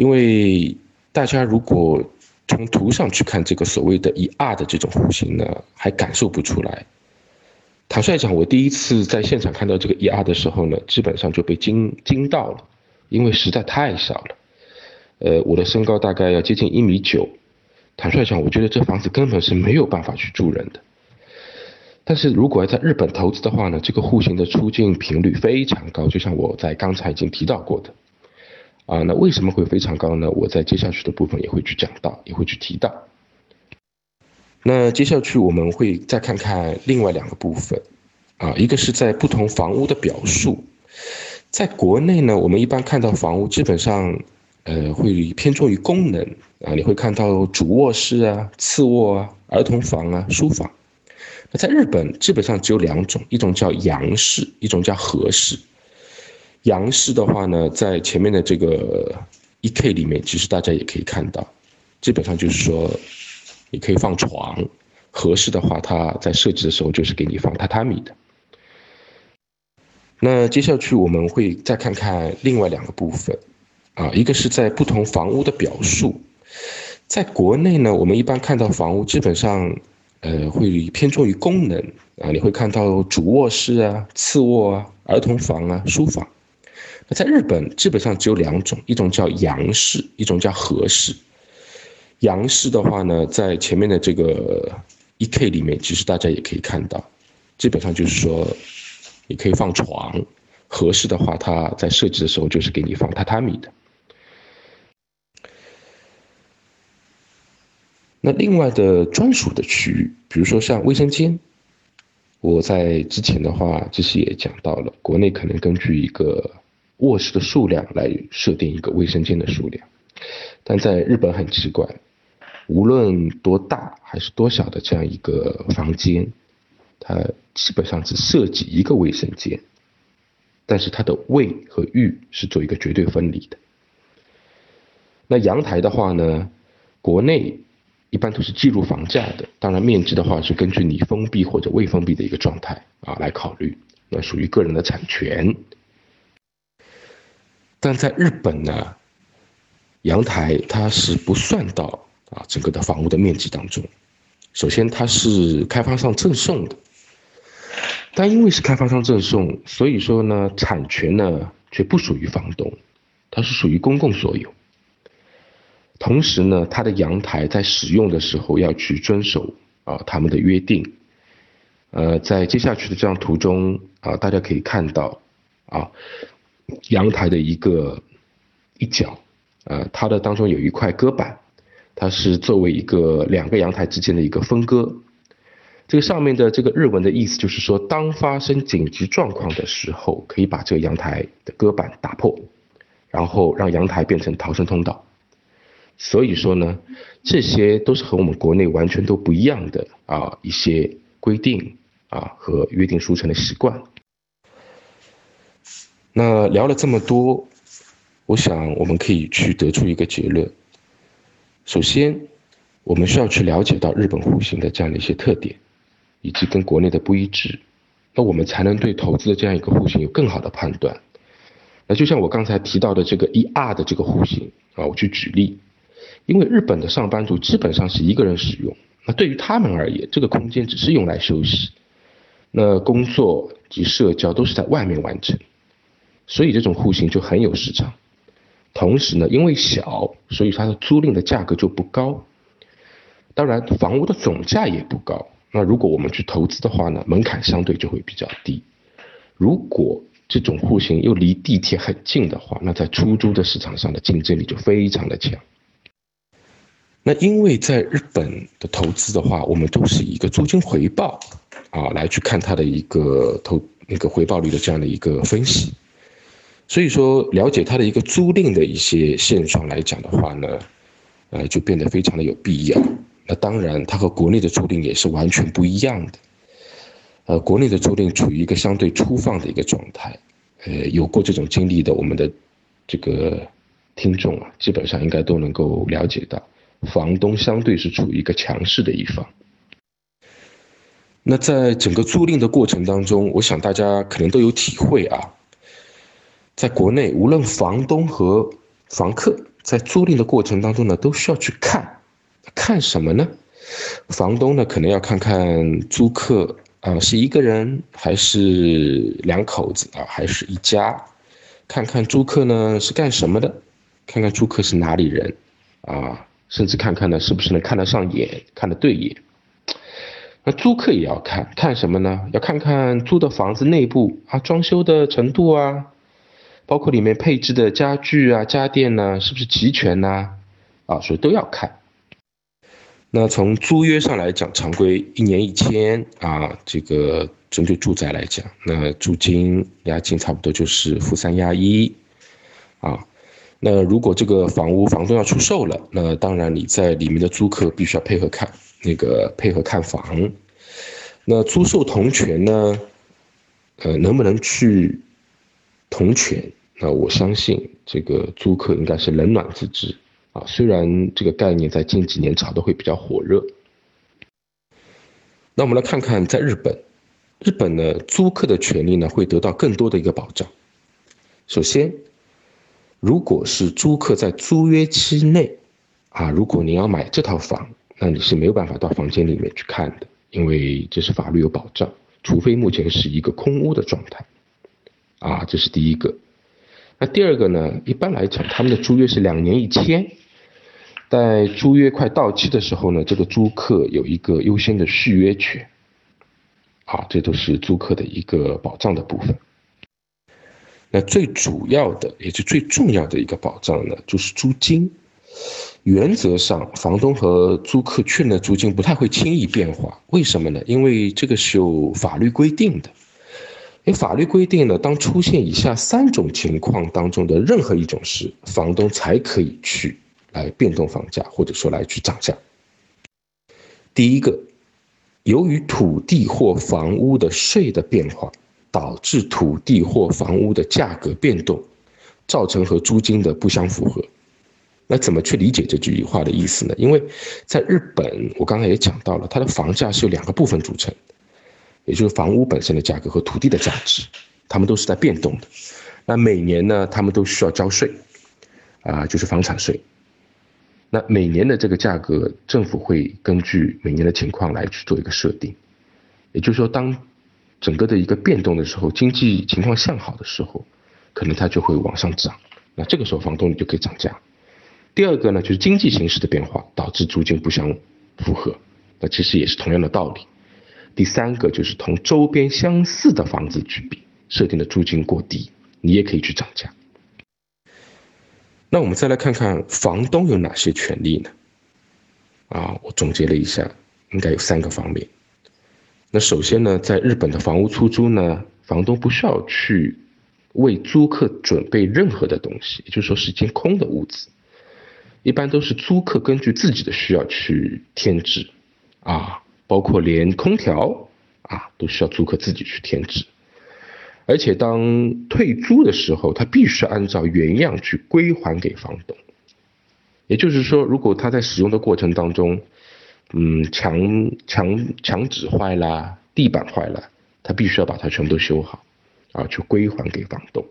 因为大家如果从图上去看这个所谓的一 R 的这种户型呢，还感受不出来。坦率讲，我第一次在现场看到这个一 R 的时候呢，基本上就被惊惊到了，因为实在太小了。呃，我的身高大概要接近一米九，坦率讲，我觉得这房子根本是没有办法去住人的。但是如果要在日本投资的话呢，这个户型的出镜频率非常高，就像我在刚才已经提到过的。啊，那为什么会非常高呢？我在接下去的部分也会去讲到，也会去提到。那接下去我们会再看看另外两个部分，啊，一个是在不同房屋的表述。在国内呢，我们一般看到房屋基本上，呃，会偏重于功能啊，你会看到主卧室啊、次卧啊、儿童房啊、书房。那在日本基本上只有两种，一种叫洋式，一种叫和式。洋式的话呢，在前面的这个一 K 里面，其实大家也可以看到，基本上就是说，你可以放床。合适的话，它在设计的时候就是给你放榻榻米的。那接下去我们会再看看另外两个部分，啊，一个是在不同房屋的表述。在国内呢，我们一般看到房屋基本上。呃，会偏重于功能啊，你会看到主卧室啊、次卧啊、儿童房啊、书房。那在日本基本上只有两种，一种叫洋式，一种叫和式。洋式的话呢，在前面的这个一 K 里面，其实大家也可以看到，基本上就是说，你可以放床。合适的话，它在设计的时候就是给你放榻榻米的。那另外的专属的区域，比如说像卫生间，我在之前的话其实也讲到了，国内可能根据一个卧室的数量来设定一个卫生间的数量，但在日本很奇怪，无论多大还是多小的这样一个房间，它基本上只设计一个卫生间，但是它的卫和浴是做一个绝对分离的。那阳台的话呢，国内。一般都是计入房价的，当然面积的话是根据你封闭或者未封闭的一个状态啊来考虑，那属于个人的产权。但在日本呢，阳台它是不算到啊整个的房屋的面积当中。首先它是开发商赠送的，但因为是开发商赠送，所以说呢产权呢却不属于房东，它是属于公共所有。同时呢，它的阳台在使用的时候要去遵守啊他们的约定。呃，在接下去的这张图中啊，大家可以看到啊，阳台的一个一角，呃，它的当中有一块隔板，它是作为一个两个阳台之间的一个分割。这个上面的这个日文的意思就是说，当发生紧急状况的时候，可以把这个阳台的隔板打破，然后让阳台变成逃生通道。所以说呢，这些都是和我们国内完全都不一样的啊一些规定啊和约定俗成的习惯。那聊了这么多，我想我们可以去得出一个结论。首先，我们需要去了解到日本户型的这样的一些特点，以及跟国内的不一致，那我们才能对投资的这样一个户型有更好的判断。那就像我刚才提到的这个一 R 的这个户型啊，我去举例。因为日本的上班族基本上是一个人使用，那对于他们而言，这个空间只是用来休息，那工作及社交都是在外面完成，所以这种户型就很有市场。同时呢，因为小，所以它的租赁的价格就不高，当然房屋的总价也不高。那如果我们去投资的话呢，门槛相对就会比较低。如果这种户型又离地铁很近的话，那在出租的市场上的竞争力就非常的强。那因为在日本的投资的话，我们都是以一个租金回报啊来去看它的一个投那个回报率的这样的一个分析，所以说了解它的一个租赁的一些现状来讲的话呢，呃就变得非常的有必要。那当然，它和国内的租赁也是完全不一样的。呃，国内的租赁处于一个相对粗放的一个状态，呃，有过这种经历的我们的这个听众啊，基本上应该都能够了解到。房东相对是处于一个强势的一方。那在整个租赁的过程当中，我想大家可能都有体会啊。在国内，无论房东和房客在租赁的过程当中呢，都需要去看，看什么呢？房东呢，可能要看看租客啊是一个人还是两口子啊，还是一家，看看租客呢是干什么的，看看租客是哪里人，啊，甚至看看呢是不是能看得上眼，看得对眼。那租客也要看看什么呢？要看看租的房子内部啊，装修的程度啊，包括里面配置的家具啊、家电呢，是不是齐全呢？啊，所以都要看。那从租约上来讲，常规一年一千啊，这个针对住宅来讲，那租金押金差不多就是付三押一，啊，那如果这个房屋房东要出售了，那当然你在里面的租客必须要配合看那个配合看房，那租售同权呢，呃，能不能去同权？那我相信这个租客应该是冷暖自知。啊，虽然这个概念在近几年炒的会比较火热，那我们来看看在日本，日本呢租客的权利呢会得到更多的一个保障。首先，如果是租客在租约期内，啊，如果您要买这套房，那你是没有办法到房间里面去看的，因为这是法律有保障，除非目前是一个空屋的状态，啊，这是第一个。那第二个呢，一般来讲，他们的租约是两年一签。在租约快到期的时候呢，这个租客有一个优先的续约权，好，这都是租客的一个保障的部分。那最主要的，也是最重要的一个保障呢，就是租金。原则上，房东和租客确认的租金不太会轻易变化。为什么呢？因为这个是有法律规定的。因为法律规定呢，当出现以下三种情况当中的任何一种时，房东才可以去。来变动房价，或者说来去涨价。第一个，由于土地或房屋的税的变化，导致土地或房屋的价格变动，造成和租金的不相符合。那怎么去理解这句话的意思呢？因为在日本，我刚才也讲到了，它的房价是由两个部分组成，也就是房屋本身的价格和土地的价值，它们都是在变动的。那每年呢，他们都需要交税，啊，就是房产税。那每年的这个价格，政府会根据每年的情况来去做一个设定，也就是说，当整个的一个变动的时候，经济情况向好的时候，可能它就会往上涨，那这个时候房东你就可以涨价。第二个呢，就是经济形势的变化导致租金不相符合，那其实也是同样的道理。第三个就是同周边相似的房子去比，设定的租金过低，你也可以去涨价。那我们再来看看房东有哪些权利呢？啊，我总结了一下，应该有三个方面。那首先呢，在日本的房屋出租呢，房东不需要去为租客准备任何的东西，也就是说是间空的屋子，一般都是租客根据自己的需要去添置，啊，包括连空调啊都需要租客自己去添置。而且当退租的时候，他必须按照原样去归还给房东。也就是说，如果他在使用的过程当中，嗯，墙墙墙纸坏了，地板坏了，他必须要把它全部都修好，啊，去归还给房东。